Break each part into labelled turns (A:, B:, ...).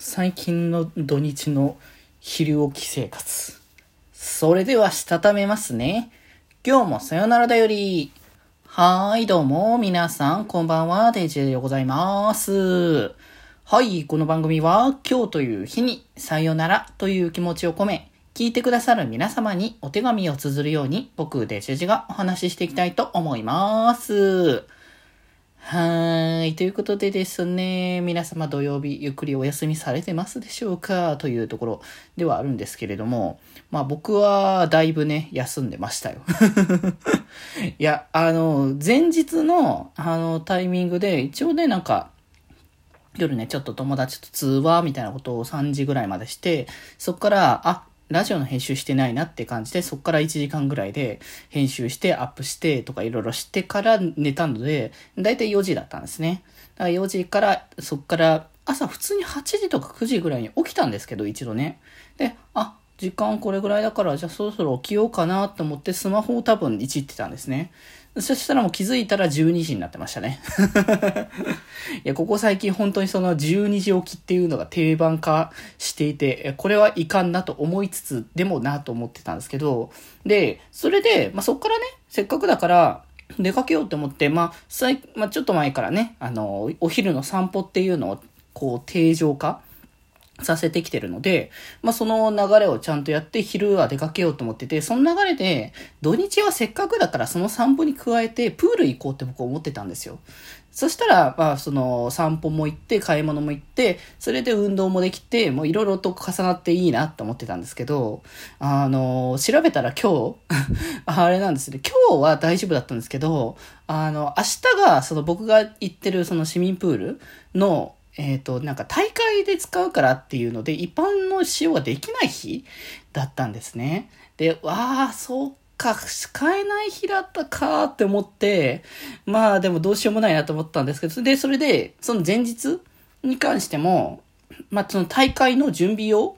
A: 最近の土日の昼起き生活。それでは、したためますね。今日もさよならだより。はーい、どうも、皆さん、こんばんは、デジェでございます。はい、この番組は、今日という日に、さよならという気持ちを込め、聞いてくださる皆様にお手紙を綴るように、僕、デジェジがお話ししていきたいと思います。はーい。ということでですね、皆様土曜日ゆっくりお休みされてますでしょうか？というところではあるんですけれども、まあ僕はだいぶね、休んでましたよ。いや、あの、前日のあのタイミングで一応ね、なんか、夜ね、ちょっと友達と通話みたいなことを3時ぐらいまでして、そっから、あ、ラジオの編集してないなって感じで、そっから1時間ぐらいで編集してアップしてとかいろいろしてから寝たので、だいたい4時だったんですね。だから4時から、そっから朝普通に8時とか9時ぐらいに起きたんですけど、一度ね。で、あ、時間これぐらいだから、じゃあそろそろ起きようかなと思ってスマホを多分いじってたんですね。そしたらもう気づいたら12時になってましたね。いや、ここ最近本当にその12時起きっていうのが定番化していて、これはいかんなと思いつつ、でもなと思ってたんですけど、で、それで、まあ、そっからね、せっかくだから、出かけようと思って、まあ、最、まあ、ちょっと前からね、あの、お昼の散歩っていうのを、こう、定常化させてきてるので、まあ、その流れをちゃんとやって昼は出かけようと思ってて、その流れで土日はせっかくだからその散歩に加えてプール行こうって僕思ってたんですよ。そしたら、まあ、その散歩も行って、買い物も行って、それで運動もできて、もういろいろと重なっていいなって思ってたんですけど、あの、調べたら今日、あれなんですね、今日は大丈夫だったんですけど、あの、明日がその僕が行ってるその市民プールのえっ、ー、と、なんか大会で使うからっていうので、一般の使用ができない日だったんですね。で、わあ、そうか、使えない日だったかって思って、まあでもどうしようもないなと思ったんですけど、で、それで、その前日に関しても、まあその大会の準備用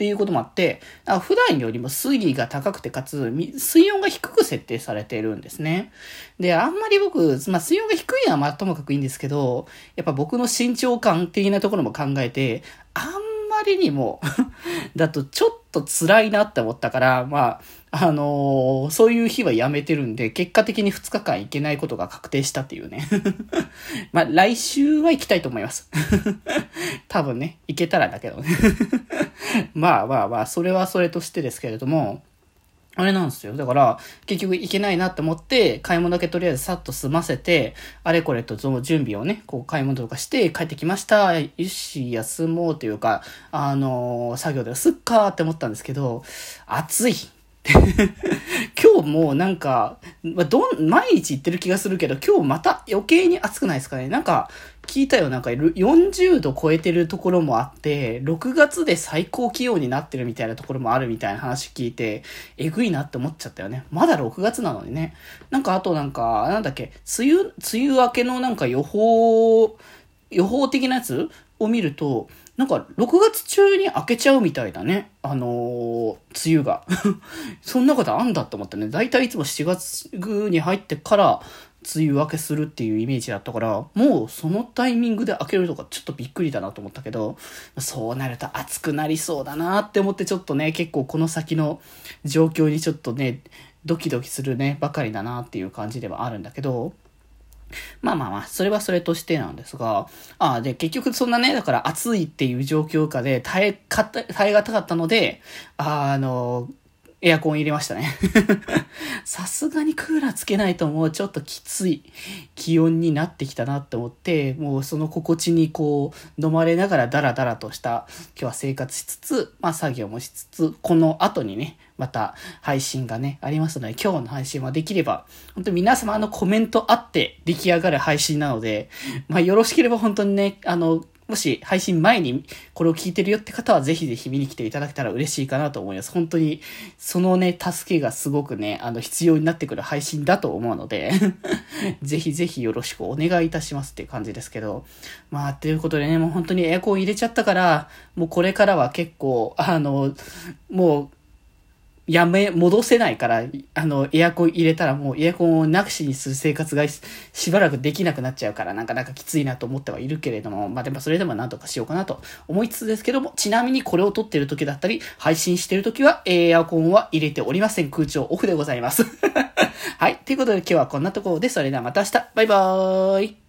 A: っていうこともあって、普段よりも水位が高くて、かつ、水温が低く設定されているんですね。で、あんまり僕、まあ、水温が低いのはまあともかくいいんですけど、やっぱ僕の身長感的なところも考えて、あんまりにも だとちょっと辛いなって思ったから、まあ、あのー、そういう日はやめてるんで、結果的に2日間行けないことが確定したっていうね。まあ、来週は行きたいと思います。多分ね、行けたらだけどね。まあまあまあ、それはそれとしてですけれども、あれなんですよ。だから、結局行けないなって思って、買い物だけとりあえずさっと済ませて、あれこれとその準備をね、こう買い物とかして帰ってきました。よし、休もうというか、あのー、作業ですっかーって思ったんですけど、暑い。今日もなんか、どん、毎日行ってる気がするけど、今日また余計に暑くないですかね？なんか、聞いたよ。なんか、40度超えてるところもあって、6月で最高気温になってるみたいなところもあるみたいな話聞いて、えぐいなって思っちゃったよね。まだ6月なのにね。なんか、あとなんか、なんだっけ、梅雨、梅雨明けのなんか予報、予報的なやつ？を見ると、なんか6月中に開けちゃうみたいだね。あのー、梅雨が。そんなことあんだって思ったね。だいたいいつも7月に入ってから梅雨明けするっていうイメージだったから、もうそのタイミングで開けるとかちょっとびっくりだなと思ったけど、そうなると暑くなりそうだなって思ってちょっとね、結構この先の状況にちょっとね、ドキドキするね、ばかりだなっていう感じではあるんだけど、まあまあまあ、それはそれとしてなんですが、ああ、で、結局そんなね、だから暑いっていう状況下で耐え、耐え難かったので、あの、エアコン入れましたね。さすがにクーラーつけないともうちょっときつい気温になってきたなって思って、もうその心地にこう、飲まれながらダラダラとした今日は生活しつつ、まあ作業もしつつ、この後にね、また配信がね、ありますので、今日の配信はできれば、本当に皆様のコメントあって出来上がる配信なので、まあよろしければ本当にね、あの、もし配信前にこれを聞いてるよって方はぜひぜひ見に来ていただけたら嬉しいかなと思います。本当にそのね、助けがすごくね、あの必要になってくる配信だと思うので ぜひぜひよろしくお願いいたしますって感じですけど。まあ、ということでね、もう本当にエアコン入れちゃったから、もうこれからは結構、あの、もう、やめ、戻せないから、あの、エアコン入れたらもうエアコンをなくしにする生活がしばらくできなくなっちゃうから、なかなかきついなと思ってはいるけれども、まあでもそれでもなんとかしようかなと思いつつですけども、ちなみにこれを撮ってる時だったり、配信してる時は、エアコンは入れておりません。空調オフでございます。はい。ということで今日はこんなところで、それではまた明日。バイバーイ。